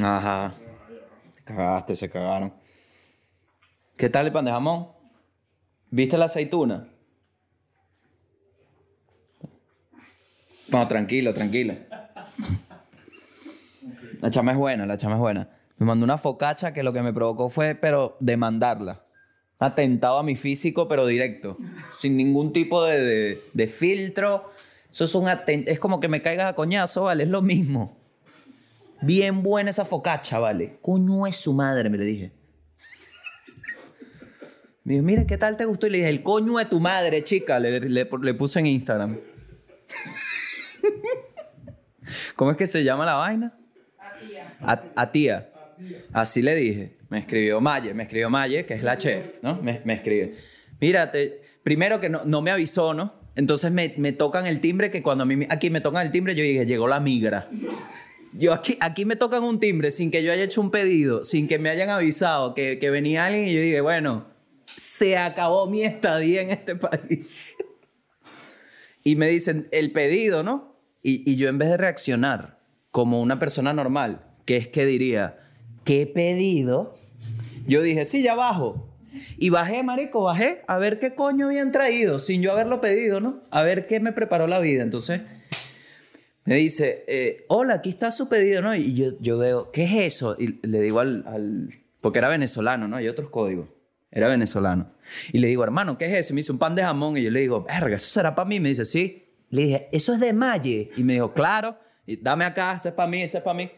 Ajá. Cagaste, se cagaron. ¿Qué tal el pan de jamón? ¿Viste la aceituna? No, tranquilo, tranquilo. La chama es buena, la chama es buena. Me mandó una focacha que lo que me provocó fue, pero, demandarla. Atentado a mi físico, pero directo. Sin ningún tipo de, de- filtro. Eso es un aten- Es como que me caigas a coñazo, ¿vale? Es lo mismo. Bien buena esa focacha, ¿vale? Coño es su madre, me le dije. Me dijo, mira, ¿qué tal te gustó? Y le dije, el coño de tu madre, chica. Le, le- le puse en Instagram. ¿Cómo es que se llama la vaina? A, a tía. Así le dije. Me escribió Maye, me escribió Maye, que es la chef, ¿no? Me, me escribe. Mira, te- primero que no, no me avisó, ¿no? Entonces me, me tocan el timbre, que cuando a mí me- aquí me tocan el timbre, yo dije, llegó la migra. Yo aquí, aquí me tocan un timbre sin que yo haya hecho un pedido, sin que me hayan avisado que, que venía alguien y yo dije, bueno, se acabó mi estadía en este país. Y me dicen, el pedido, ¿no? Y, y yo en vez de reaccionar como una persona normal, que es que diría, ¿qué pedido? Yo dije, sí, ya bajo. Y bajé, marico, bajé a ver qué coño habían traído, sin yo haberlo pedido, ¿no? A ver qué me preparó la vida. Entonces, me dice, eh, hola, aquí está su pedido, ¿no? Y yo, yo veo, ¿qué es eso? Y le digo al, al- porque era venezolano, ¿no? Hay otros códigos. Era venezolano. Y le digo, hermano, ¿qué es eso? Y me dice un pan de jamón. Y yo le digo, verga, ¿eso será para mí? Me dice, sí. Le dije, ¿eso es de Malle? Y me dijo, claro. Y dame acá, ese es para mí, ese es para mí.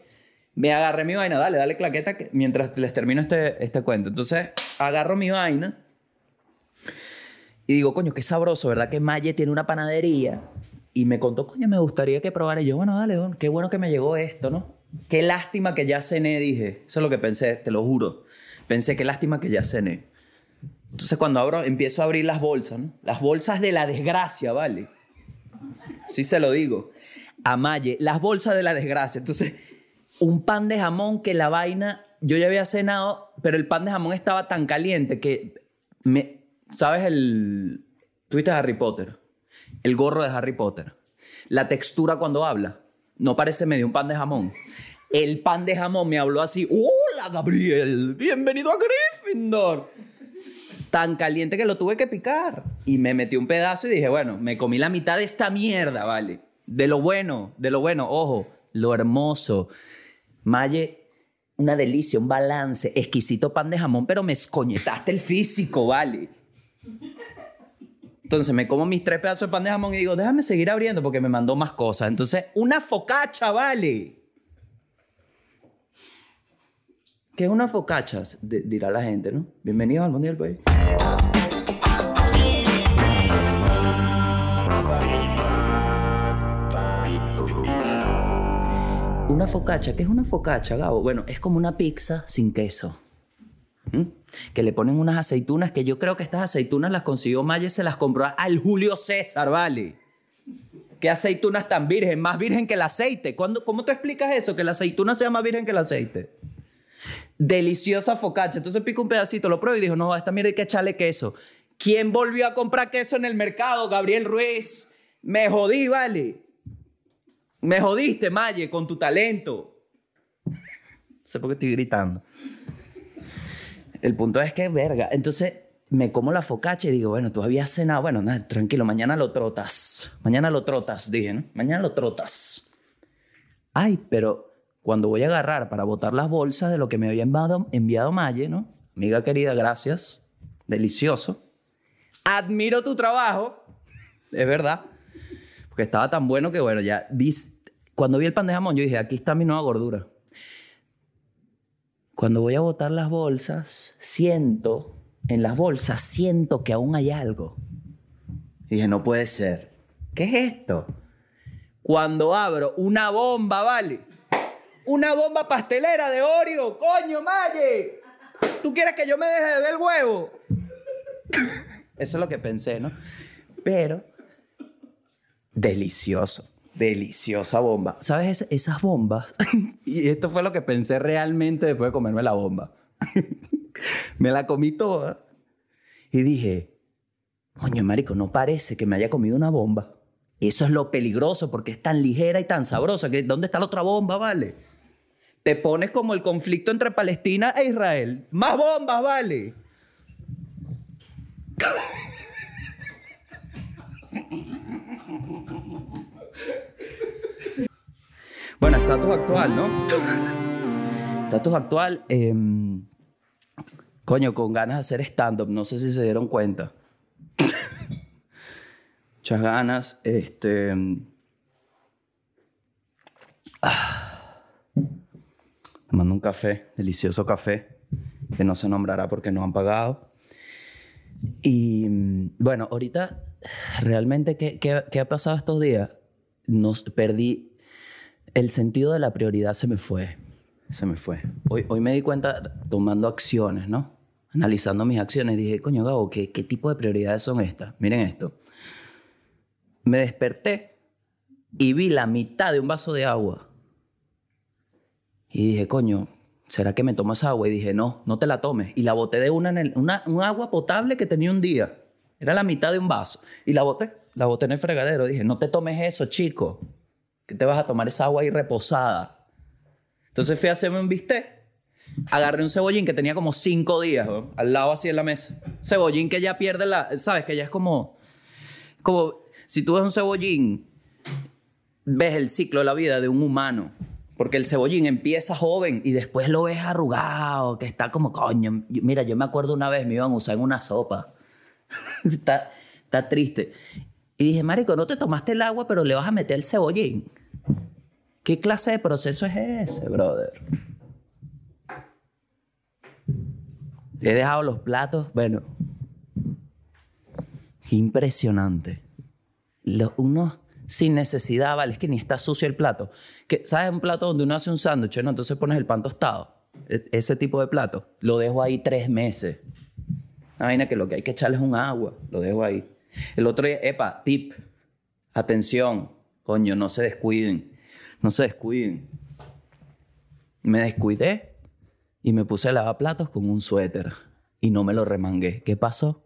Me agarré mi vaina, dale, dale claqueta que- mientras les termino este, este cuento. Entonces, agarro mi vaina y digo, coño, qué sabroso, ¿verdad? Que Maye tiene una panadería. Y me contó, coño, me gustaría que probara. Y yo, bueno, dale, don, qué bueno que me llegó esto, ¿no? Qué lástima que ya cené, dije. Eso es lo que pensé, te lo juro. Pensé, qué lástima que ya cené. Entonces, cuando abro, empiezo a abrir las bolsas, ¿no? Las bolsas de la desgracia, ¿vale? Sí se lo digo. A Maye, las bolsas de la desgracia. Entonces, un pan de jamón que la vaina, yo ya había cenado, pero el pan de jamón estaba tan caliente que me, ¿sabes el tuviste Harry Potter? El gorro de Harry Potter. La textura cuando habla no parece medio un pan de jamón. El pan de jamón me habló así, "Hola, Gabriel, bienvenido a Gryffindor." Tan caliente que lo tuve que picar y me metí un pedazo y dije, bueno, me comí la mitad de esta mierda, ¿vale? De lo bueno, de lo bueno, ojo, lo hermoso. Maye, una delicia, un balance, exquisito pan de jamón, pero me escoñetaste el físico, ¿vale? Entonces me como mis tres pedazos de pan de jamón y digo, déjame seguir abriendo porque me mandó más cosas. Entonces, una focacha, ¿vale? ¿Qué es una focacha? Dirá la gente, ¿no? Bienvenidos al Mundial País. Una focacha, ¿qué es una focacha, Gabo? Bueno, es como una pizza sin queso. Que le ponen unas aceitunas que yo creo que estas aceitunas las consiguió Maya y se las compró al Julio César, ¿vale? ¿Qué aceitunas tan virgen? Más virgen que el aceite. ¿Cuándo, ¿Cómo te explicas eso? Que la aceituna sea más virgen que el aceite. Deliciosa focacha. Entonces pico un pedacito, lo pruebo y dijo, no, esta mierda hay que echarle queso. ¿Quién volvió a comprar queso en el mercado? Gabriel Ruiz. Me jodí, ¿vale? Me jodiste, Maye, con tu talento. No sé por qué estoy gritando. El punto es que, verga. Entonces me como la focacha y digo, bueno, tú habías cenado. Bueno, nada, tranquilo, mañana lo trotas. Mañana lo trotas, dije, ¿no? Mañana lo trotas. Ay, pero cuando voy a agarrar para botar las bolsas de lo que me había enviado, enviado Maye, ¿no? Amiga querida, gracias. Delicioso. Admiro tu trabajo. Es verdad. Porque estaba tan bueno que, bueno, ya... Cuando vi el pan de jamón, yo dije, aquí está mi nueva gordura. Cuando voy a botar las bolsas, siento, en las bolsas, siento que aún hay algo. Y dije, no puede ser. ¿Qué es esto? Cuando abro una bomba, ¿vale? Una bomba pastelera de Oreo. ¡Coño, Maye! ¿Tú quieres que yo me deje de ver el huevo? Eso es lo que pensé, ¿no? Pero, delicioso. Deliciosa bomba. ¿Sabes? Es- esas bombas. y esto fue lo que pensé realmente después de comerme la bomba. me la comí toda. Y dije, coño, marico, no parece que me haya comido una bomba. Eso es lo peligroso porque es tan ligera y tan sabrosa que ¿dónde está la otra bomba, vale? te pones como el conflicto entre Palestina e Israel. Más bombas, vale. Bueno, estatus actual, ¿no? Estatus actual, em, coño, con ganas de hacer stand-up, no sé si se dieron cuenta. Muchas ganas, este... Ah, mando un café, delicioso café, que no se nombrará porque no han pagado. Y bueno, ahorita, realmente, ¿qué, qué, qué ha pasado estos días? Nos perdí el sentido de la prioridad se me fue. Se me fue. Hoy, hoy me di cuenta tomando acciones, ¿no? Analizando mis acciones, dije, coño, Gabo, ¿qué, ¿qué tipo de prioridades son estas? Miren esto. Me desperté y vi la mitad de un vaso de agua. Y dije, coño, ¿será que me tomas agua? Y dije, no, no te la tomes. Y la boté de una, en el, una un agua potable que tenía un día. Era la mitad de un vaso. Y la boté, la boté en el fregadero. Dije, no te tomes eso, chico que te vas a tomar esa agua ahí reposada. Entonces fui a hacerme un bistec. Agarré un cebollín que tenía como cinco días, al lado así en la mesa. Cebollín que ya pierde la... ¿Sabes? Que ya es como... Como si tú ves un cebollín, ves el ciclo de la vida de un humano. Porque el cebollín empieza joven y después lo ves arrugado, que está como, coño, mira, yo me acuerdo una vez me iban a usar en una sopa. está, está triste. Y dije, Marico, no te tomaste el agua, pero le vas a meter el cebollín. ¿Qué clase de proceso es ese, brother? He dejado los platos, bueno, impresionante. Los, unos sin necesidad, vale, es que ni está sucio el plato. Que, ¿Sabes un plato donde uno hace un sándwich, no? Entonces pones el pan tostado. E, ese tipo de plato. Lo dejo ahí tres meses. Una que lo que hay que echarle es un agua. Lo dejo ahí. El otro día, epa, tip, atención, coño, no se descuiden, no se descuiden. Me descuidé y me puse a lavar platos con un suéter y no me lo remangué. ¿Qué pasó?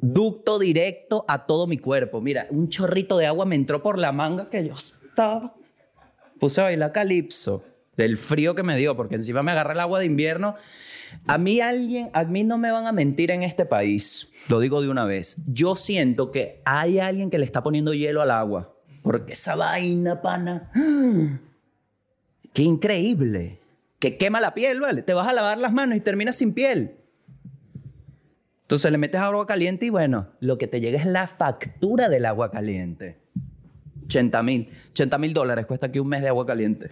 Ducto directo a todo mi cuerpo. Mira, un chorrito de agua me entró por la manga que yo estaba. Puse a bailar calipso del frío que me dio, porque encima me agarré el agua de invierno. A mí alguien, a mí no me van a mentir en este país. Lo digo de una vez. Yo siento que hay alguien que le está poniendo hielo al agua. Porque esa vaina, pana. ¡Qué increíble! Que quema la piel, ¿vale? Te vas a lavar las manos y terminas sin piel. Entonces le metes agua caliente y bueno, lo que te llega es la factura del agua caliente. 80 mil. 80 mil dólares cuesta aquí un mes de agua caliente.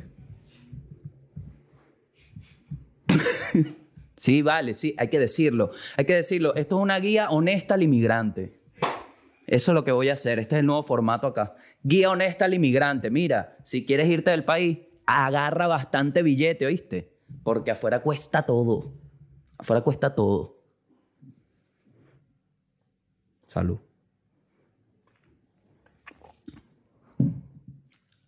Sí, vale, sí, hay que decirlo. Hay que decirlo. Esto es una guía honesta al inmigrante. Eso es lo que voy a hacer. Este es el nuevo formato acá. Guía honesta al inmigrante. Mira, si quieres irte del país, agarra bastante billete, ¿oíste? Porque afuera cuesta todo. Afuera cuesta todo. Salud.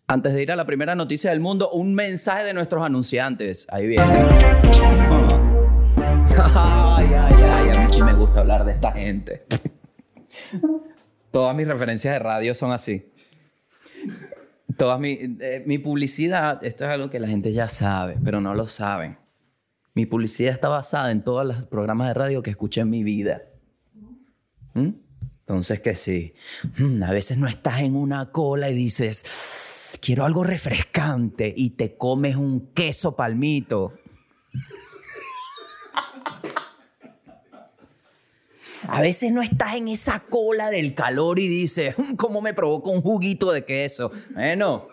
Antes de ir a la primera noticia del mundo, un mensaje de nuestros anunciantes. Ahí viene. Ay, ay, ay, a mí sí me gusta hablar de esta gente. Todas mis referencias de radio son así. Todas mi, eh, mi publicidad, esto es algo que la gente ya sabe, pero no lo saben. Mi publicidad está basada en todos los programas de radio que escuché en mi vida. ¿Mm? Entonces que sí, mm, a veces no estás en una cola y dices, quiero algo refrescante y te comes un queso palmito. A veces no estás en esa cola del calor y dices, mm, ¿cómo me provoca un juguito de queso? Bueno,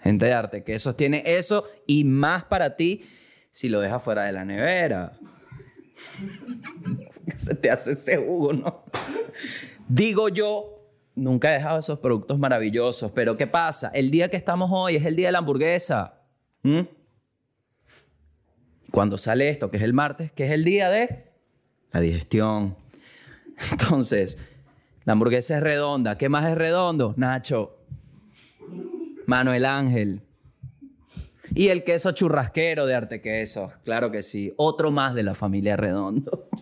gente de arte, queso tiene eso y más para ti si lo dejas fuera de la nevera. Se te hace ese jugo, ¿no? Digo yo, nunca he dejado esos productos maravillosos, pero ¿qué pasa? El día que estamos hoy es el día de la hamburguesa. Cuando sale esto, que es el martes, que es el día de la digestión. Entonces, la hamburguesa es redonda. ¿Qué más es redondo? Nacho. Manuel Ángel. Y el queso churrasquero de Arte Queso. Claro que sí. Otro más de la familia Redondo.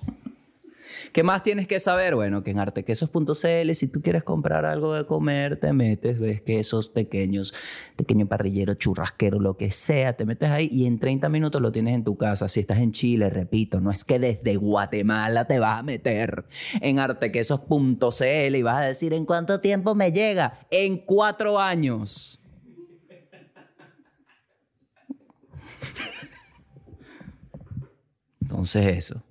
¿Qué más tienes que saber? Bueno, que en artequesos.cl, si tú quieres comprar algo de comer, te metes, ves quesos pequeños, pequeño parrillero, churrasquero, lo que sea, te metes ahí y en 30 minutos lo tienes en tu casa. Si estás en Chile, repito, no es que desde Guatemala te vas a meter en artequesos.cl y vas a decir, ¿en cuánto tiempo me llega? En cuatro años. Entonces eso.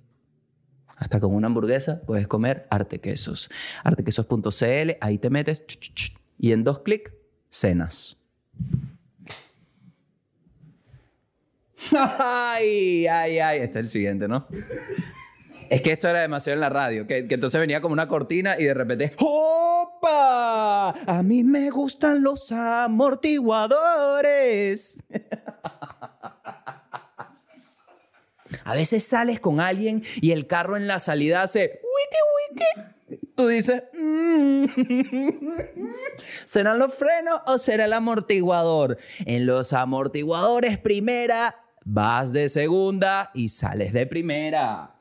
Hasta con una hamburguesa puedes comer artequesos. Artequesos.cl, ahí te metes y en dos clics cenas. Ay, ay, ay. Este es el siguiente, ¿no? Es que esto era demasiado en la radio, que, que, entonces venía como una cortina y de repente, ¡Opa! A mí me gustan los amortiguadores. A veces sales con alguien y el carro en la salida hace wiki wiki. Tú dices, mm, ¿serán los frenos o será el amortiguador? En los amortiguadores primera, vas de segunda y sales de primera.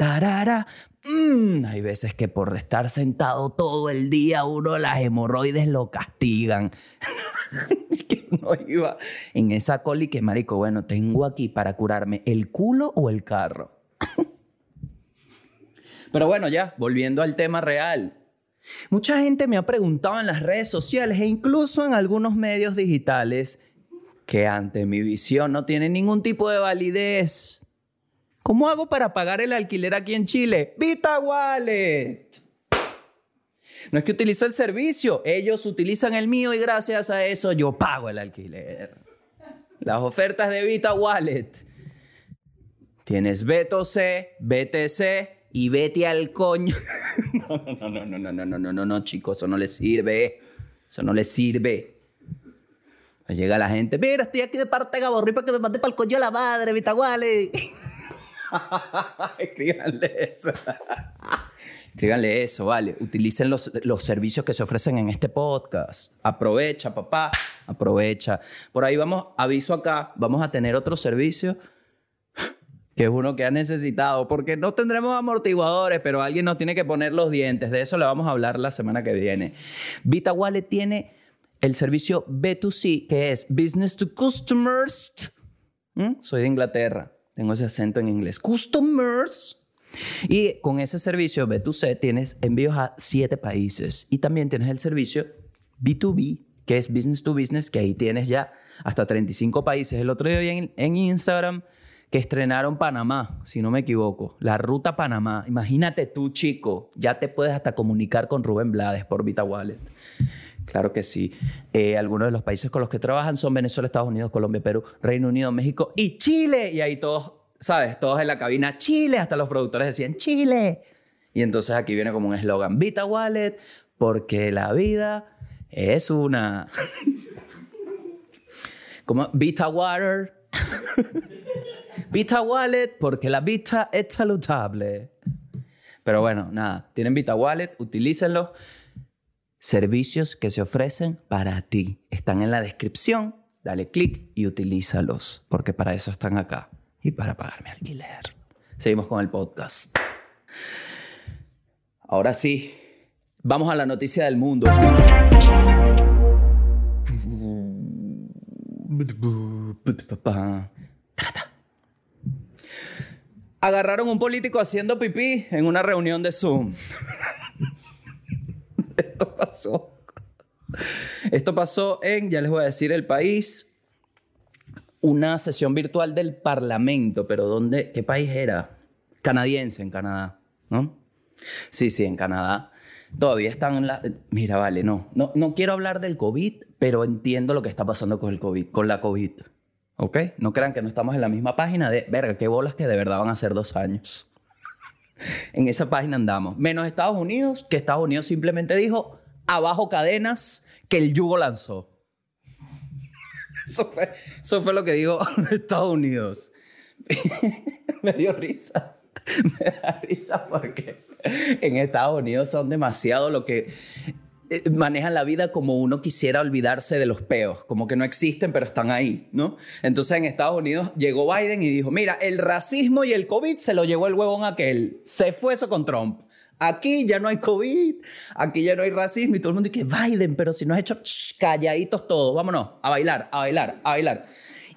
Tarara. Mm, hay veces que por estar sentado todo el día uno las hemorroides lo castigan. que no iba en esa coli que marico, bueno, tengo aquí para curarme el culo o el carro. Pero bueno, ya, volviendo al tema real. Mucha gente me ha preguntado en las redes sociales e incluso en algunos medios digitales que ante mi visión no tiene ningún tipo de validez. ¿Cómo hago para pagar el alquiler aquí en Chile? Vita Wallet. No es que utilizo el servicio, ellos utilizan el mío y gracias a eso yo pago el alquiler. Las ofertas de Vita Wallet. Tienes Beto C, BTC y vete al coño. No, no, no, no, no, no, no, no, no, no, chicos, eso no le sirve. Eso no le sirve. Llega la gente, mira, estoy aquí de parte de Gaborri para que me mande para el coño a la madre, Vita Wallet. Escríbanle eso. Escríbanle eso, vale. Utilicen los, los servicios que se ofrecen en este podcast. Aprovecha, papá, aprovecha. Por ahí vamos, aviso acá, vamos a tener otro servicio que es uno que ha necesitado, porque no tendremos amortiguadores, pero alguien nos tiene que poner los dientes. De eso le vamos a hablar la semana que viene. Vita Wallet tiene el servicio B2C, que es Business to Customers. ¿Mm? Soy de Inglaterra, tengo ese acento en inglés. Customers. Y con ese servicio B2C tienes envíos a siete países. Y también tienes el servicio B2B, que es Business to Business, que ahí tienes ya hasta 35 países. El otro día en, en Instagram que estrenaron Panamá, si no me equivoco, la ruta Panamá. Imagínate tú, chico, ya te puedes hasta comunicar con Rubén Blades por Vita Wallet. Claro que sí. Eh, algunos de los países con los que trabajan son Venezuela, Estados Unidos, Colombia, Perú, Reino Unido, México y Chile. Y ahí todos, ¿sabes? Todos en la cabina, Chile. Hasta los productores decían, Chile. Y entonces aquí viene como un eslogan, Vita Wallet, porque la vida es una... como Vita Water. Vita Wallet, porque la vista es saludable. Pero bueno, nada, tienen Vita Wallet, utilícenlo. Servicios que se ofrecen para ti están en la descripción. Dale clic y utilízalos, porque para eso están acá y para pagarme alquiler. Seguimos con el podcast. Ahora sí, vamos a la noticia del mundo. Agarraron un político haciendo pipí en una reunión de Zoom. Esto pasó. Esto pasó en, ya les voy a decir el país, una sesión virtual del Parlamento, pero ¿dónde? ¿Qué país era? Canadiense, en Canadá, ¿no? Sí, sí, en Canadá. Todavía están en la... Mira, vale, no, no, no quiero hablar del COVID, pero entiendo lo que está pasando con el COVID, con la COVID. ¿Ok? No crean que no estamos en la misma página de, verga, qué bolas que de verdad van a ser dos años. En esa página andamos. Menos Estados Unidos, que Estados Unidos simplemente dijo, abajo cadenas, que el yugo lanzó. Eso fue, eso fue lo que dijo Estados Unidos. Me dio risa. Me da risa porque en Estados Unidos son demasiado lo que manejan la vida como uno quisiera olvidarse de los peos, como que no existen, pero están ahí, ¿no? Entonces en Estados Unidos llegó Biden y dijo, mira, el racismo y el COVID se lo llevó el huevón aquel, se fue eso con Trump. Aquí ya no hay COVID, aquí ya no hay racismo y todo el mundo dice, Biden, pero si no has hecho calladitos todos, vámonos, a bailar, a bailar, a bailar.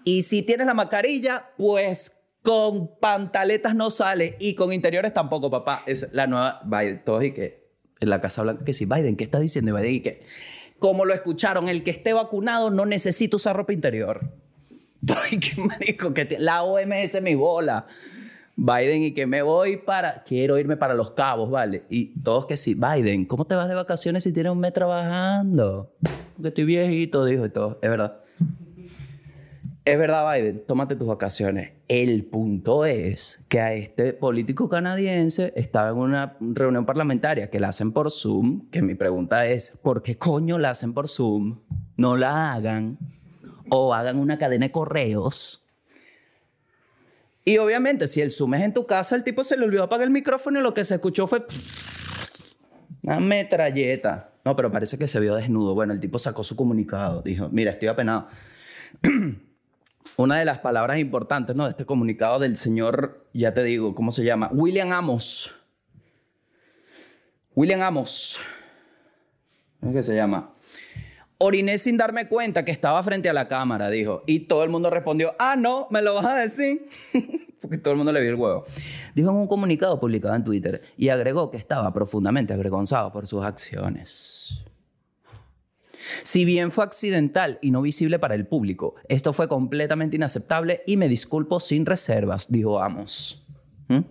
Y si tienes la mascarilla, pues con pantaletas no sale y con interiores tampoco, papá. Es la nueva Biden. Todos y que en la Casa Blanca que sí, Biden, ¿qué está diciendo Biden? Y que, como lo escucharon, el que esté vacunado no necesita usar ropa interior. Ay, qué marico, que la OMS mi bola. Biden y que me voy para, quiero irme para Los Cabos, ¿vale? Y todos que sí, Biden, ¿cómo te vas de vacaciones si tienes un mes trabajando? Porque estoy viejito, dijo y todo, es verdad. Es verdad, Biden, tómate tus vacaciones. El punto es que a este político canadiense estaba en una reunión parlamentaria que la hacen por Zoom, que mi pregunta es, ¿por qué coño la hacen por Zoom? No la hagan o hagan una cadena de correos. Y obviamente, si el Zoom es en tu casa, el tipo se le olvidó apagar el micrófono y lo que se escuchó fue una metralleta. No, pero parece que se vio desnudo. Bueno, el tipo sacó su comunicado. Dijo, mira, estoy apenado. una de las palabras importantes ¿no? de este comunicado del señor, ya te digo, ¿cómo se llama? William Amos. William Amos. ¿Cómo es que se llama? Oriné sin darme cuenta que estaba frente a la cámara, dijo. Y todo el mundo respondió, ah, no, me lo vas a decir. Porque todo el mundo le vio el huevo. Dijo en un comunicado publicado en Twitter y agregó que estaba profundamente avergonzado por sus acciones. Si bien fue accidental y no visible para el público, esto fue completamente inaceptable y me disculpo sin reservas, dijo Amos. ¿Mm?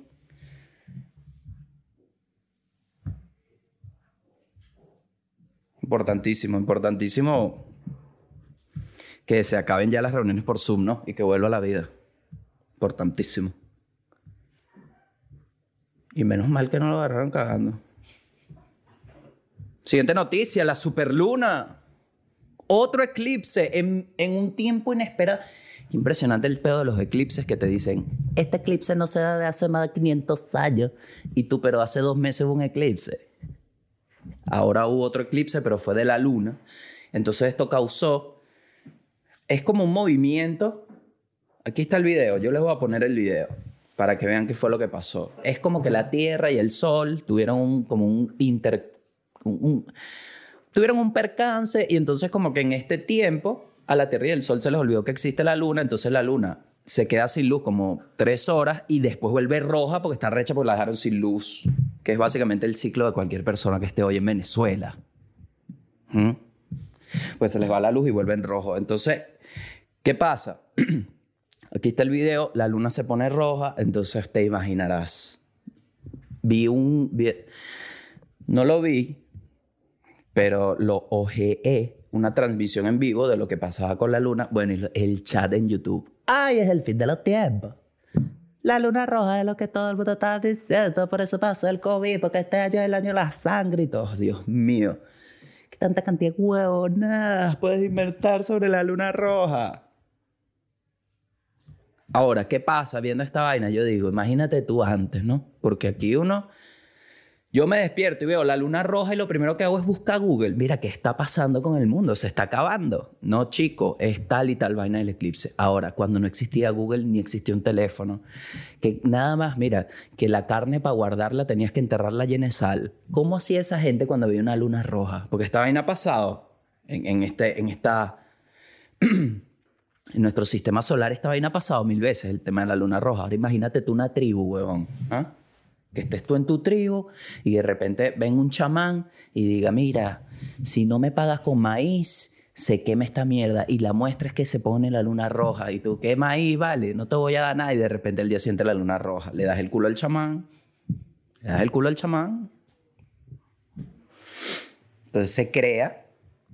Importantísimo, importantísimo que se acaben ya las reuniones por Zoom, ¿no? Y que vuelva a la vida. Importantísimo. Y menos mal que no lo agarraron cagando. Siguiente noticia, la superluna. Otro eclipse en, un tiempo inesperado. Impresionante el pedo de los eclipses que te dicen, este eclipse no se da de hace más de 500 años. Y tú, pero hace dos meses hubo un eclipse. Ahora hubo otro eclipse, pero fue de la luna. Entonces esto causó, es como un movimiento. Aquí está el video, yo les voy a poner el video para que vean qué fue lo que pasó. Es como que la Tierra y el Sol tuvieron un, como un inter... un, tuvieron un percance y entonces como que en este tiempo a la Tierra y el Sol se les olvidó que existe la Luna, entonces la Luna se queda sin luz como tres horas y después vuelve roja porque está recha porque la dejaron sin luz, que es básicamente el ciclo de cualquier persona que esté hoy en Venezuela. ¿Mm? Pues se les va la luz y vuelve en rojo. Entonces, ¿qué pasa? Aquí está el video, la luna se pone roja, entonces te imaginarás. Vi un... no lo vi, pero lo OGE, una transmisión en vivo de lo que pasaba con la luna. Bueno, el chat en YouTube. ¡Ay, es el fin de los tiempos! La luna roja es lo que todo el mundo está diciendo, por eso pasó el COVID, porque este año es el año de la sangre y todo. Dios mío, qué tanta cantidad de huevos, nada puedes inventar sobre la luna roja. Ahora, ¿qué pasa viendo esta vaina? Yo digo, imagínate tú antes, ¿no? Porque aquí uno yo me despierto y veo la luna roja y lo primero que hago es buscar Google. Mira, ¿qué está pasando con el mundo? Se está acabando. No, chico, es tal y tal vaina del eclipse. Ahora, cuando no existía Google ni existía un teléfono, que nada más, mira, que la carne para guardarla tenías que enterrarla llena de sal. ¿Cómo hacía esa gente cuando veía una luna roja? Porque esta vaina ha pasado en, este, en esta... en nuestro sistema solar esta vaina ha pasado mil veces, el tema de la luna roja. Ahora imagínate tú una tribu, huevón. ¿Ah? Que estés tú en tu tribu y de repente ven un chamán y diga, mira, si no me pagas con maíz, se quema esta mierda. Y la muestra es que se pone la luna roja. Y tú, ¿qué maíz? Vale, no te voy a dar nada. Y de repente el día siguiente la luna roja. Le das el culo al chamán. Le das el culo al chamán. Entonces se crea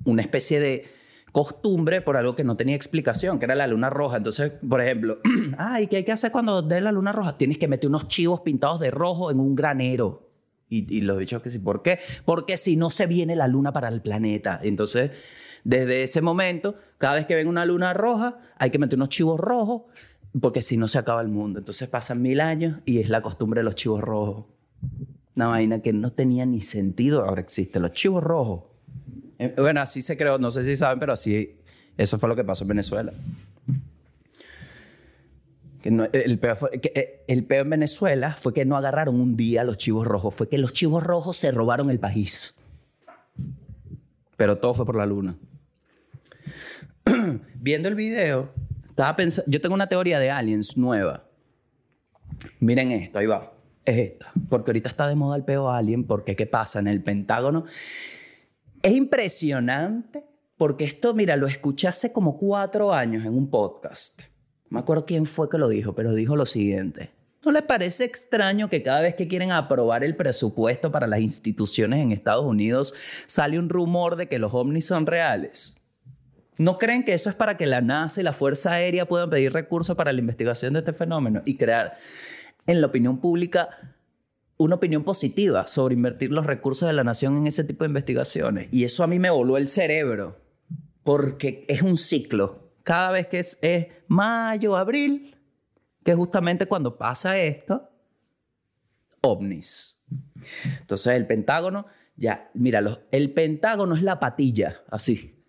una especie de costumbre por algo que no tenía explicación, que era la luna roja. Entonces, por ejemplo, ay, ¿qué hay que hacer cuando dé la luna roja? Tienes que meter unos chivos pintados de rojo en un granero. Y, y los dicho que sí. ¿Por qué? Porque si no se viene la luna para el planeta. Entonces, desde ese momento, cada vez que ven una luna roja, hay que meter unos chivos rojos, porque si no se acaba el mundo. Entonces pasan mil años y es la costumbre de los chivos rojos. Una vaina que no tenía ni sentido, ahora existe. Los chivos rojos. Eh, Bueno, así se creó, no sé si saben, pero así, eso fue lo que pasó en Venezuela. Que eh, el peo en Venezuela fue que no agarraron un día a los chivos rojos, fue que los chivos rojos se robaron el país. Pero todo fue por la luna. Viendo el video, estaba pensando, yo tengo una teoría de aliens nueva. Miren esto, ahí va. Es esta. Porque ahorita está de moda el peo alien, porque ¿qué pasa? En el Pentágono es impresionante porque esto, mira, lo escuché hace como cuatro años en un podcast. No me acuerdo quién fue que lo dijo, pero dijo lo siguiente. ¿No les parece extraño que cada vez que quieren aprobar el presupuesto para las instituciones en Estados Unidos sale un rumor de que los ovnis son reales? ¿No creen que eso es para que la NASA y la Fuerza Aérea puedan pedir recursos para la investigación de este fenómeno y crear en la opinión pública una opinión positiva sobre invertir los recursos de la nación en ese tipo de investigaciones? Y eso a mí me voló el cerebro, porque es un ciclo. Cada vez que es, mayo, abril, que justamente cuando pasa esto, ovnis. Entonces el Pentágono, ya, mira, el Pentágono es la patilla, así.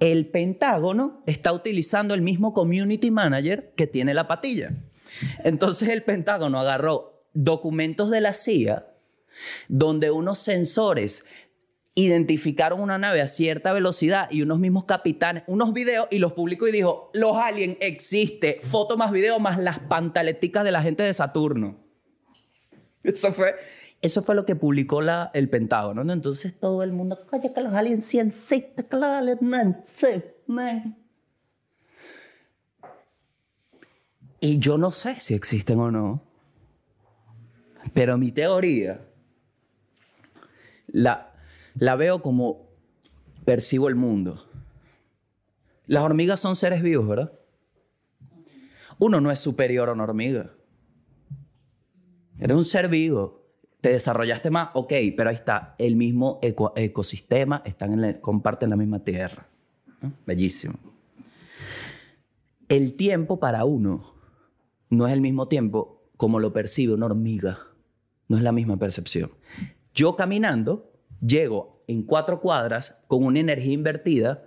El Pentágono está utilizando el mismo community manager que tiene la patilla. Entonces el Pentágono agarró documentos de la CIA donde unos sensores identificaron una nave a cierta velocidad y unos mismos capitanes, unos videos y los publicó y dijo, los aliens existe, foto más video más las pantaleticas de la gente de Saturno. Eso fue, eso fue lo que publicó la, el Pentágono. ¿no? Entonces todo el mundo, oye, que los aliens sí existen, que los aliens no existen". Y yo no sé si existen o no. Pero mi teoría la, la veo como percibo el mundo. Las hormigas son seres vivos, ¿verdad? Uno no es superior a una hormiga. Eres un ser vivo. Te desarrollaste más, ok, pero ahí está. El mismo eco- ecosistema, están en la- comparten la misma tierra. Bellísimo. El tiempo para uno no es el mismo tiempo como lo percibe una hormiga. No es la misma percepción. Yo caminando llego en cuatro cuadras con una energía invertida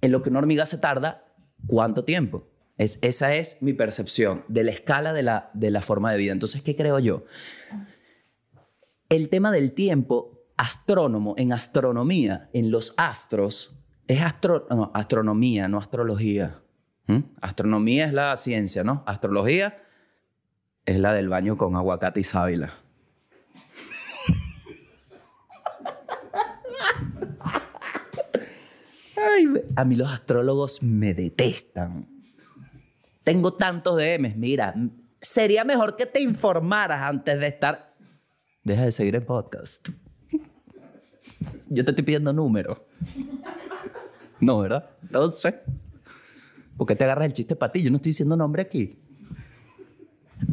en lo que una hormiga se tarda cuánto tiempo. Es- esa es mi percepción de la escala de la, de la forma de vida. Entonces, ¿qué creo yo? El tema del tiempo, astrónomo, en astronomía, en los astros, es astro, no, astronomía, no astrología. ¿Mm? Astronomía es la ciencia, ¿no? Astrología es la del baño con aguacate y sábila. A mí los astrólogos me detestan. Tengo tantos DMs. Mira, sería mejor que te informaras antes de estar. Deja de seguir el podcast. Yo te estoy pidiendo números. No, ¿verdad? Entonces, ¿por qué te agarras el chiste para ti? Yo no estoy diciendo nombre aquí.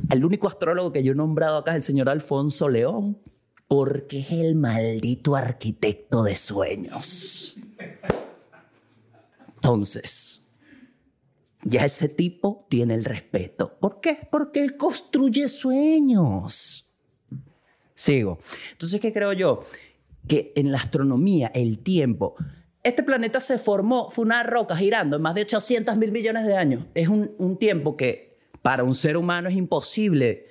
El único astrólogo que yo he nombrado acá es el señor Alfonso León, porque es el maldito arquitecto de sueños. Entonces, ya ese tipo tiene el respeto. ¿Por qué? Porque él construye sueños. Sigo. Entonces, ¿qué creo yo? Que en la astronomía, el tiempo. Este planeta se formó, fue una roca girando en más de 800 mil millones de años. Es un, un tiempo que para un ser humano es imposible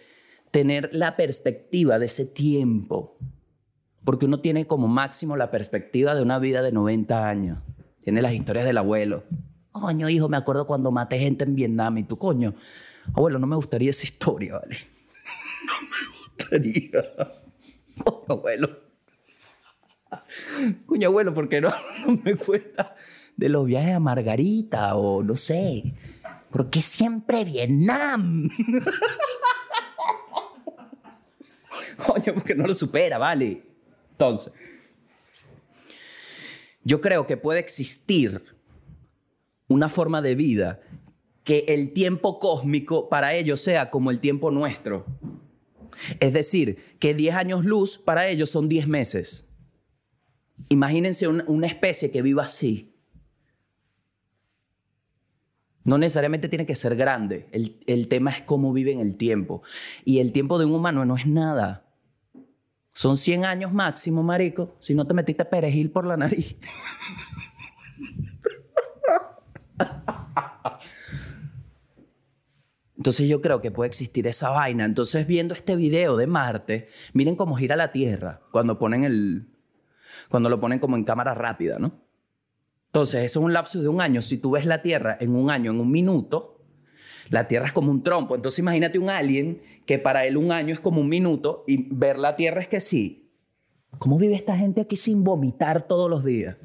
tener la perspectiva de ese tiempo. Porque uno tiene como máximo la perspectiva de una vida de 90 años. Tiene las historias del abuelo. Coño, hijo, me acuerdo cuando maté gente en Vietnam y tú, coño, abuelo, no me gustaría esa historia, ¿vale? No me gustaría. Coño, abuelo. Coño, abuelo, ¿por qué no, no me cuenta de los viajes a Margarita o no sé? ¿Por qué siempre Vietnam? Coño, porque no lo supera, vale. Entonces, yo creo que puede existir una forma de vida que el tiempo cósmico para ellos sea como el tiempo nuestro. Es decir, que 10 años luz para ellos son 10 meses. Imagínense una, especie que viva así. No necesariamente tiene que ser grande. El, el tema es cómo viven el tiempo. Y el tiempo de un humano no es nada. Son 100 años máximo, marico, si no te metiste perejil por la nariz. Entonces yo creo que puede existir esa vaina. Entonces viendo este video de Marte, miren cómo gira la Tierra cuando ponen el, cuando lo ponen como en cámara rápida, ¿no? Entonces eso es un lapso de un año. Si tú ves la Tierra en un año, en un minuto, la Tierra es como un trompo. Entonces imagínate un alien que para él un año es como un minuto y ver la Tierra es que sí. ¿Cómo vive esta gente aquí sin vomitar todos los días?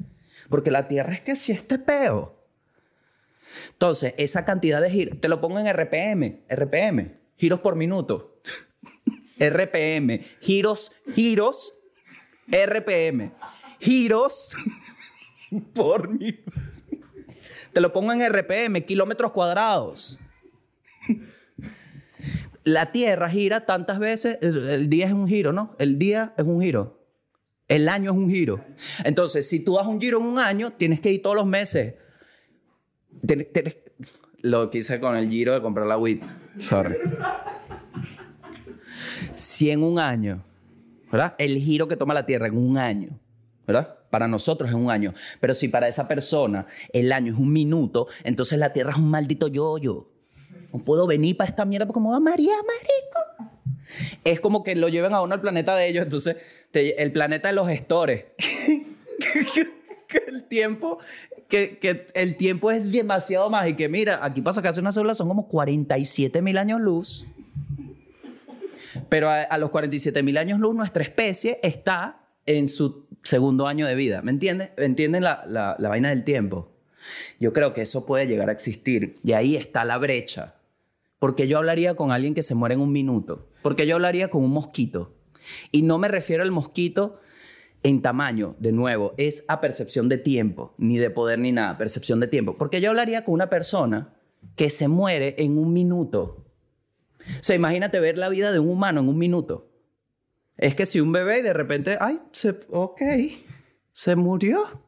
Porque la Tierra es que sí este peo. Entonces, esa cantidad de giros, te lo pongo en RPM, RPM, giros por minuto. RPM, giros, giros, RPM, giros por minuto. Te lo pongo en RPM, kilómetros cuadrados. La Tierra gira tantas veces, el día es un giro, ¿no? El día es un giro. El año es un giro. Entonces, si tú das un giro en un año, tienes que ir todos los meses lo que hice con el giro de comprar la WIT. Sorry. Si en un año, ¿verdad? El giro que toma la Tierra en un año, ¿verdad? Para nosotros es un año. Pero si para esa persona el año es un minuto, entonces la Tierra es un maldito yoyo. No puedo venir para esta mierda como, oh, María, marico. Es como que lo lleven a uno al planeta de ellos, entonces el planeta de los gestores. el tiempo que, el tiempo es demasiado más y que mira, aquí pasa que hace una célula son como 47 mil años luz. Pero a, los 47 mil años luz nuestra especie está en su segundo año de vida. ¿Me entiendes? ¿Entienden la, la, la vaina del tiempo? Yo creo que eso puede llegar a existir. Y ahí está la brecha. Porque yo hablaría con alguien que se muere en un minuto. Porque yo hablaría con un mosquito. Y no me refiero al mosquito en tamaño, de nuevo, es a percepción de tiempo, ni de poder ni nada, percepción de tiempo. Porque yo hablaría con una persona que se muere en un minuto. O sea, imagínate ver la vida de un humano en un minuto. Es que si un bebé de repente, ay, se, ok, se murió.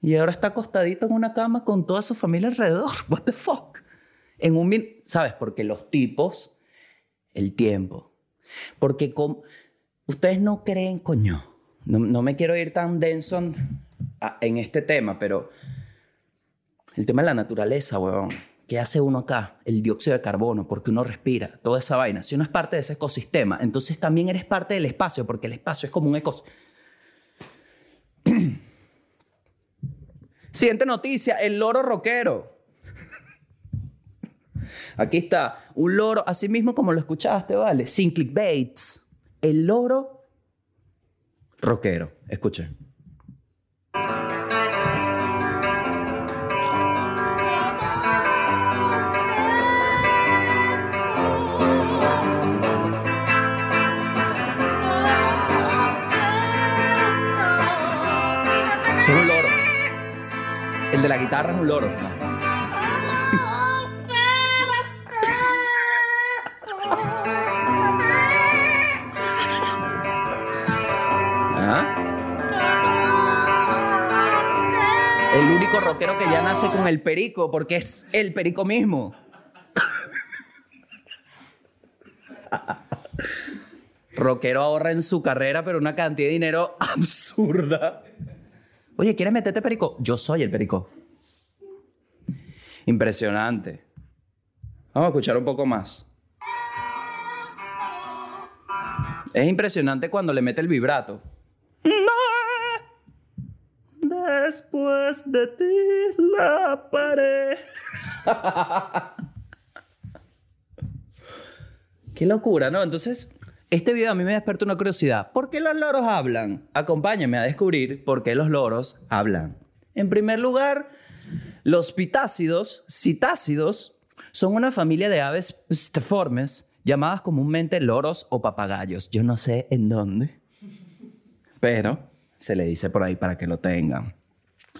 Y ahora está acostadito en una cama con toda su familia alrededor. What the fuck? En un ¿sabes? Porque los tipos, el tiempo. Porque con Ustedes no creen, coño. No, me quiero ir tan denso en, este tema, pero el tema de la naturaleza, weón. ¿Qué hace uno acá? El dióxido de carbono, porque uno respira, toda esa vaina. Si uno es parte de ese ecosistema, entonces también eres parte del espacio, porque el espacio es como un ecosistema. Siguiente noticia, el loro rockero. Aquí está, un loro, así mismo como lo escuchaste, ¿vale? Sin clickbaits el loro rockero. Escuchen. Son un loro. El de la guitarra es un loro. Rockero que ya nace con el perico, porque es el perico mismo. rockero ahorra en su carrera, pero una cantidad de dinero absurda. Oye, ¿quieres meterte perico? Yo soy el perico. Impresionante. Vamos a escuchar un poco más. Es impresionante cuando le mete el vibrato. Después de ti la pared. Qué locura, ¿no? Entonces, este video a mí me despertó una curiosidad. ¿Por qué los loros hablan? Acompáñenme a descubrir por qué los loros hablan. En primer lugar, los pitácidos, citácidos, son una familia de aves pstiformes llamadas comúnmente loros o papagayos. Yo no sé en dónde, pero se le dice por ahí para que lo tengan.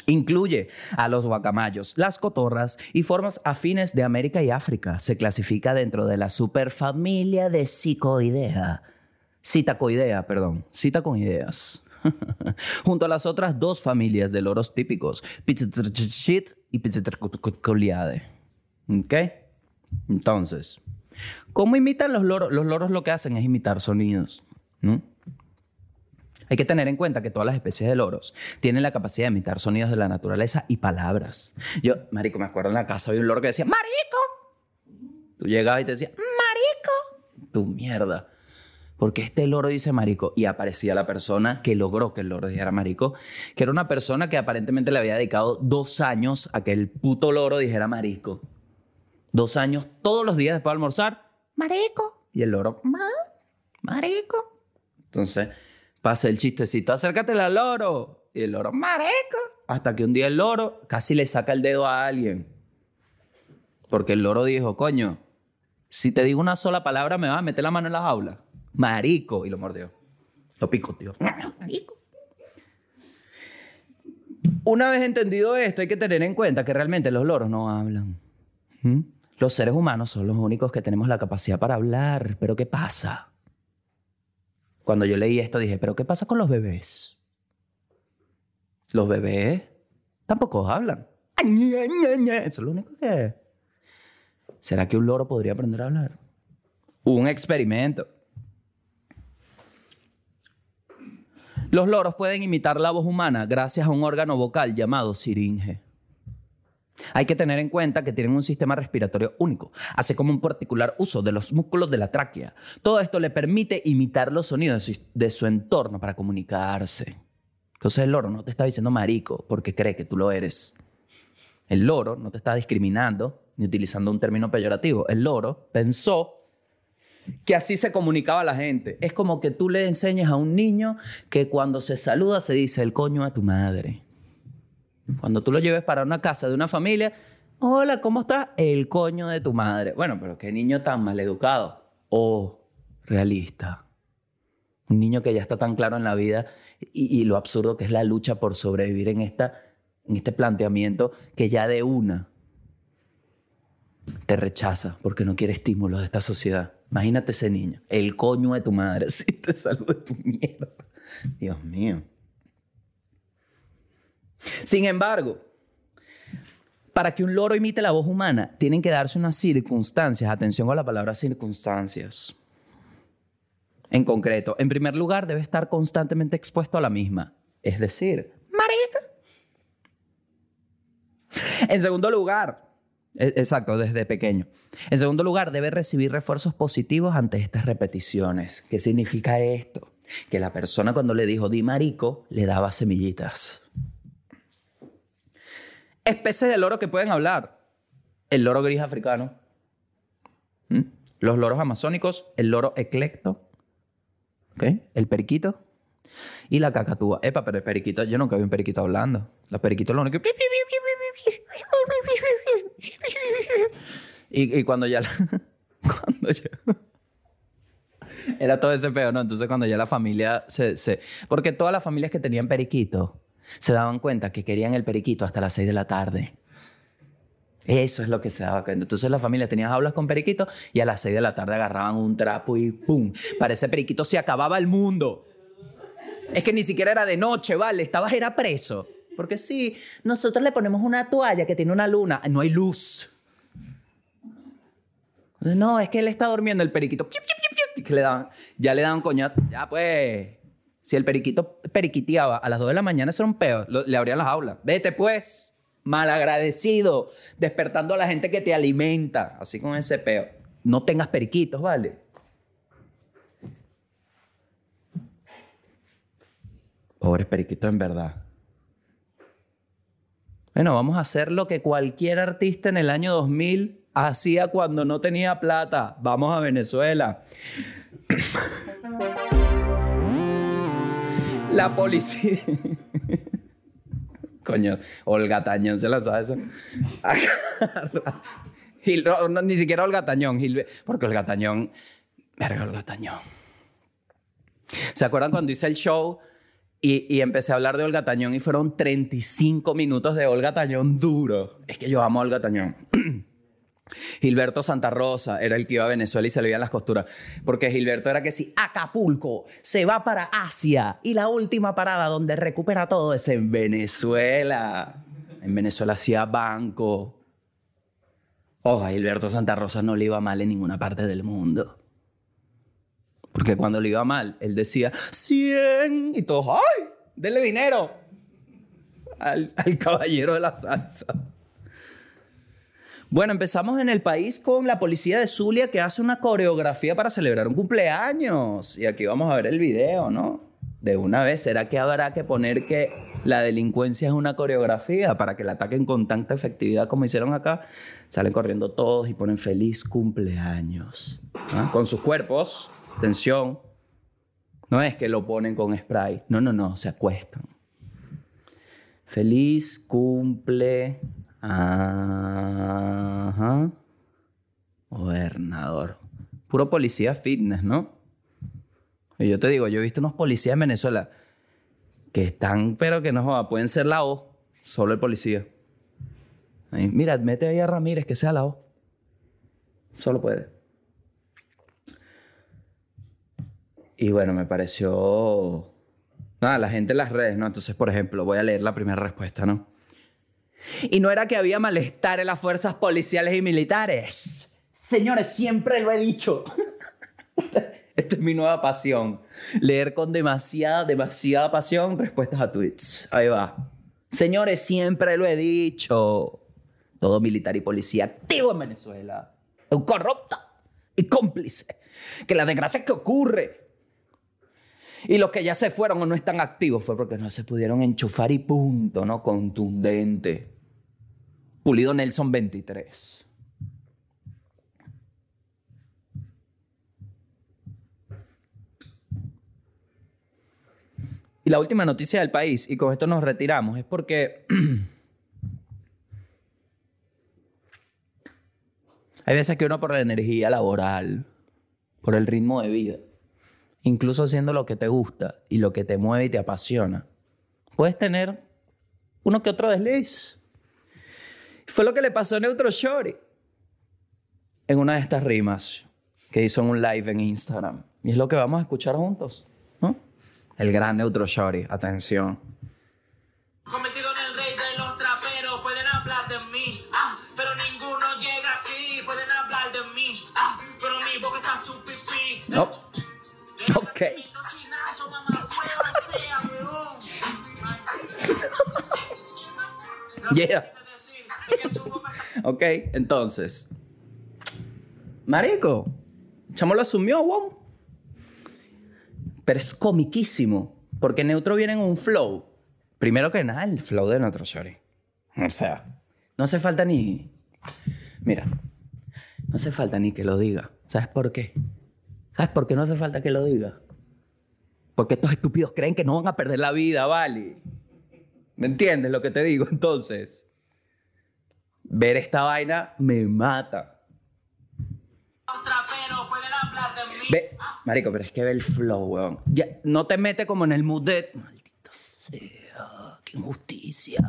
Incluye a los guacamayos, las cotorras y formas afines de América y África. Se clasifica dentro de la superfamilia de Cicoidea. Citacoidea, perdón. Junto a las otras dos familias de loros típicos, Pizzitrchit y Pizzitrcoliade. ¿Ok? Entonces, ¿cómo imitan los loros? Los loros lo que hacen es imitar sonidos. ¿no? Hay que tener en cuenta que todas las especies de loros tienen la capacidad de imitar sonidos de la naturaleza y palabras. Yo, marico, me acuerdo en la casa había un loro que decía, ¡Marico! Tú llegabas y te decía, ¡Marico! Tu mierda. Porque este loro dice marico y aparecía la persona que logró que el loro dijera marico, que era una persona que aparentemente le había dedicado dos años a que el puto loro dijera marico. Dos años, todos los días después de almorzar, marico. Y el loro, marico. Entonces, pasa el chistecito, acércate al loro. Y el loro, marico. Hasta que un día el loro casi le saca el dedo a alguien. Porque el loro dijo, coño, si te digo una sola palabra me vas a meter la mano en la jaula. Marico. Y lo mordió. Lo pico, tío. Marico. Una vez entendido esto, hay que tener en cuenta que realmente los loros no hablan. ¿Mm? Los seres humanos son los únicos que tenemos la capacidad para hablar. Pero ¿qué pasa? Cuando yo leí esto dije, ¿pero qué pasa con los bebés? Los bebés tampoco hablan. Eso es lo único que... ¿Será que un loro podría aprender a hablar? Un experimento. Los loros pueden imitar la voz humana gracias a un órgano vocal llamado siringe. Hay que tener en cuenta que tienen un sistema respiratorio único, así como un particular uso de los músculos de la tráquea. Todo esto le permite imitar los sonidos de su entorno para comunicarse. Entonces el loro no te está diciendo marico porque cree que tú lo eres. El loro no te está discriminando ni utilizando un término peyorativo. El loro pensó que así se comunicaba la gente. Es como que tú le enseñas a un niño que cuando se saluda se dice el coño a tu madre. Cuando tú lo lleves para una casa de una familia, hola, ¿cómo estás? El coño de tu madre. Bueno, pero qué niño tan maleducado o realista. Un niño que ya está tan claro en la vida y, y, lo absurdo que es la lucha por sobrevivir en, esta, en este planteamiento que ya de una te rechaza porque no quiere estímulos de esta sociedad. Imagínate ese niño, el coño de tu madre, si te saluda tu mierda. Dios mío. Sin embargo, para que un loro imite la voz humana, tienen que darse unas circunstancias. Atención con la palabra circunstancias. En concreto, en primer lugar, debe estar constantemente expuesto a la misma. Es decir, marica. En segundo lugar, e, Exacto, desde pequeño. En segundo lugar, debe recibir refuerzos positivos ante estas repeticiones. ¿Qué significa esto? Que la persona cuando le dijo di marico, le daba semillitas. Especies de loro que pueden hablar. El loro gris africano. ¿Mm? Los loros amazónicos, el loro eclecto. El periquito. Y la cacatúa. Epa, pero el periquito, yo nunca vi un periquito hablando. Los periquitos lo único que... Y, cuando ya... cuando ya... Era todo ese peo, ¿no? Entonces cuando ya la familia se, se... Porque todas las familias que tenían periquito se daban cuenta que querían el periquito hasta las 6 de la tarde. Eso es lo que se daba cuenta. Entonces la familia tenía aulas con periquito y a las 6 de la tarde agarraban un trapo y ¡pum! Para ese periquito se acababa el mundo. Es que ni siquiera era de noche, ¿vale? Estabas, era preso. Porque sí, nosotros le ponemos una toalla que tiene una luna, no hay luz. No, es que él está durmiendo el periquito. Que ya le daban coñazo. Ya pues. Si el periquito periquiteaba a las 2 de la mañana, eso era un peo. le abrían las aulas. Vete pues. Malagradecido. Despertando a la gente que te alimenta. Así con ese peo. No tengas periquitos, ¿vale? Pobres periquitos en verdad. Bueno, vamos a hacer lo que cualquier artista en el año 2000 hacía cuando no tenía plata. Vamos a Venezuela. La policía. Coño, Olga Tañón se la sabe eso. ni siquiera Olga Tañón, porque Olga Tañón. Verga, Olga Tañón. ¿Se acuerdan cuando hice el show y, empecé a hablar de Olga Tañón y fueron 35 minutos de Olga Tañón duro. Es que yo amo Olga Tañón. Gilberto Santa Rosa era el que iba a Venezuela y se le veían las costuras. Porque Gilberto era que si Acapulco se va para Asia y la última parada donde recupera todo es en Venezuela. En Venezuela hacía banco. Ojo, a Gilberto Santa Rosa no le iba mal en ninguna parte del mundo. Porque cuando le iba mal, él decía 100 y todos, ¡ay! Denle dinero al, al caballero de la salsa. Bueno, empezamos en el país con la policía de Zulia que hace una coreografía para celebrar un cumpleaños. Y aquí vamos a ver el video, ¿no? De una vez, ¿será que habrá que poner que la delincuencia es una coreografía para que la ataquen con tanta efectividad como hicieron acá? Salen corriendo todos y ponen feliz cumpleaños. ¿ah? Con sus cuerpos, atención. No es que lo ponen con spray. No, no, no, se acuestan. Feliz cumple Ajá. Gobernador. Puro policía fitness, ¿no? Y yo te digo, yo he visto unos policías en Venezuela que están, pero que no pueden ser la O, solo el policía. Mira, mete ahí a Ramírez que sea la O. Solo puede. Y bueno, me pareció. Nada, la gente en las redes, ¿no? Entonces, por ejemplo, voy a leer la primera respuesta, ¿no? Y no era que había malestar en las fuerzas policiales y militares. Señores, siempre lo he dicho. Esta es mi nueva pasión. Leer con demasiada, demasiada pasión respuestas a tweets. Ahí va. Señores, siempre lo he dicho. Todo militar y policía activo en Venezuela. Un corrupto y cómplice. Que la desgracia que ocurre. Y los que ya se fueron o no están activos fue porque no se pudieron enchufar y punto, ¿no? Contundente. Pulido Nelson 23. Y la última noticia del país, y con esto nos retiramos, es porque hay veces que uno por la energía laboral, por el ritmo de vida, incluso haciendo lo que te gusta y lo que te mueve y te apasiona, puedes tener uno que otro desliz. Fue lo que le pasó a Neutro Shorty en una de estas rimas que hizo en un live en Instagram. Y es lo que vamos a escuchar juntos, ¿no? El gran Neutro Shorty. Atención. Convertido en el rey de los traperos, pueden hablar de mí, ah, pero ninguno llega aquí, pueden hablar de mí, ah, pero mi boca está su pipí. No. Ok. Yeah. Ok, entonces. Marico. Chamo lo asumió, wow. Pero es comiquísimo. Porque Neutro viene en un flow. Primero que nada, el flow de Neutro Shorty. O sea, no hace falta ni. Mira, no hace falta ni que lo diga. ¿Sabes por qué? ¿Sabes por qué no hace falta que lo diga? Porque estos estúpidos creen que no van a perder la vida, ¿vale? ¿Me entiendes lo que te digo? Entonces, ver esta vaina me mata. los traperos, pueden hablar de mí. Ve, marico, pero es que ve el flow, weón. Ya, no te mete como en el mood de... Maldita sea, qué injusticia.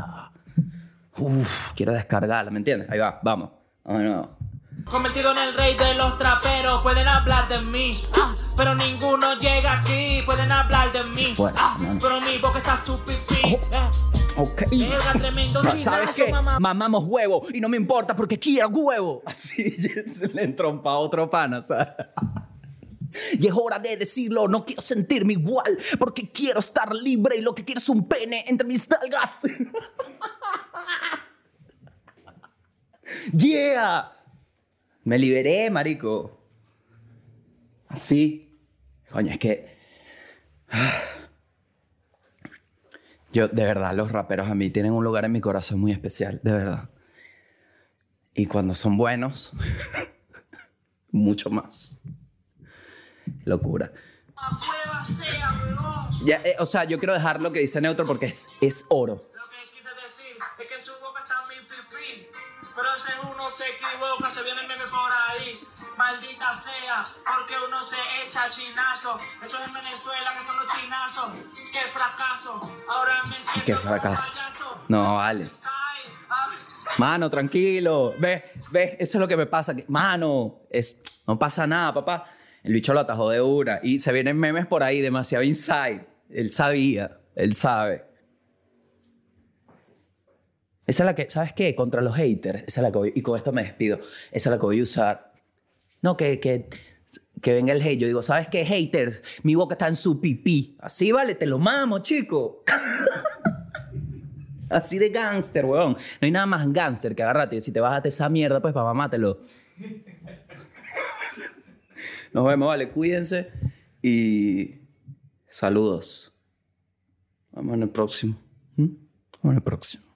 Uf, quiero descargarla, ¿me entiendes? Ahí va, vamos. De nuevo. Convertido en el rey de los traperos, pueden hablar de mí, ah, pero ninguno llega aquí, pueden hablar de mí, Fuerza, ah, pero mi boca está su pipí. eh. Ok. Verga, tremendo ¿Sabes qué? mamá. Mamamos huevo y no me importa porque quiero huevo. Así se le entrompa a otro pana, ¿sabes? Y es hora de decirlo, no quiero sentirme igual porque quiero estar libre y lo que quiero es un pene entre mis nalgas. Yeah. Me liberé, marico. Así. Coño, es que... Yo, de verdad, los raperos a mí tienen un lugar en mi corazón muy especial, de verdad. Y cuando son buenos, mucho más. Locura. Ya, eh, o sea, yo quiero dejar lo que dice Neutro porque es, es oro. Es que su boca está mi pipí. Pero ese uno se equivoca, se viene el meme por ahí. Maldita sea, porque uno se echa chinazo. Eso es en Venezuela, que son los Qué fracaso. Ahora me siento Qué fracaso. No, vale. Ah, Mano, tranquilo. Ve, ve, eso es lo que me pasa. Mano, es, no pasa nada, papá. El bicho lo atajó de una. Y se vienen memes por ahí, demasiado inside. Él sabía, él sabe. Esa es la que, ¿sabes qué? Contra los haters. Esa es la que voy, y con esto me despido. Esa es la que voy a usar. No, que, que que venga el hate. Yo digo, ¿sabes qué, haters? Mi boca está en su pipí. Así vale, te lo mamo, chico. Así de gángster, weón. No hay nada más gángster que agarrarte. Si te a esa mierda, pues papá, mátelo. Nos vemos, vale. Cuídense y saludos. Vamos en el próximo. ¿Mm? Vamos en el próximo.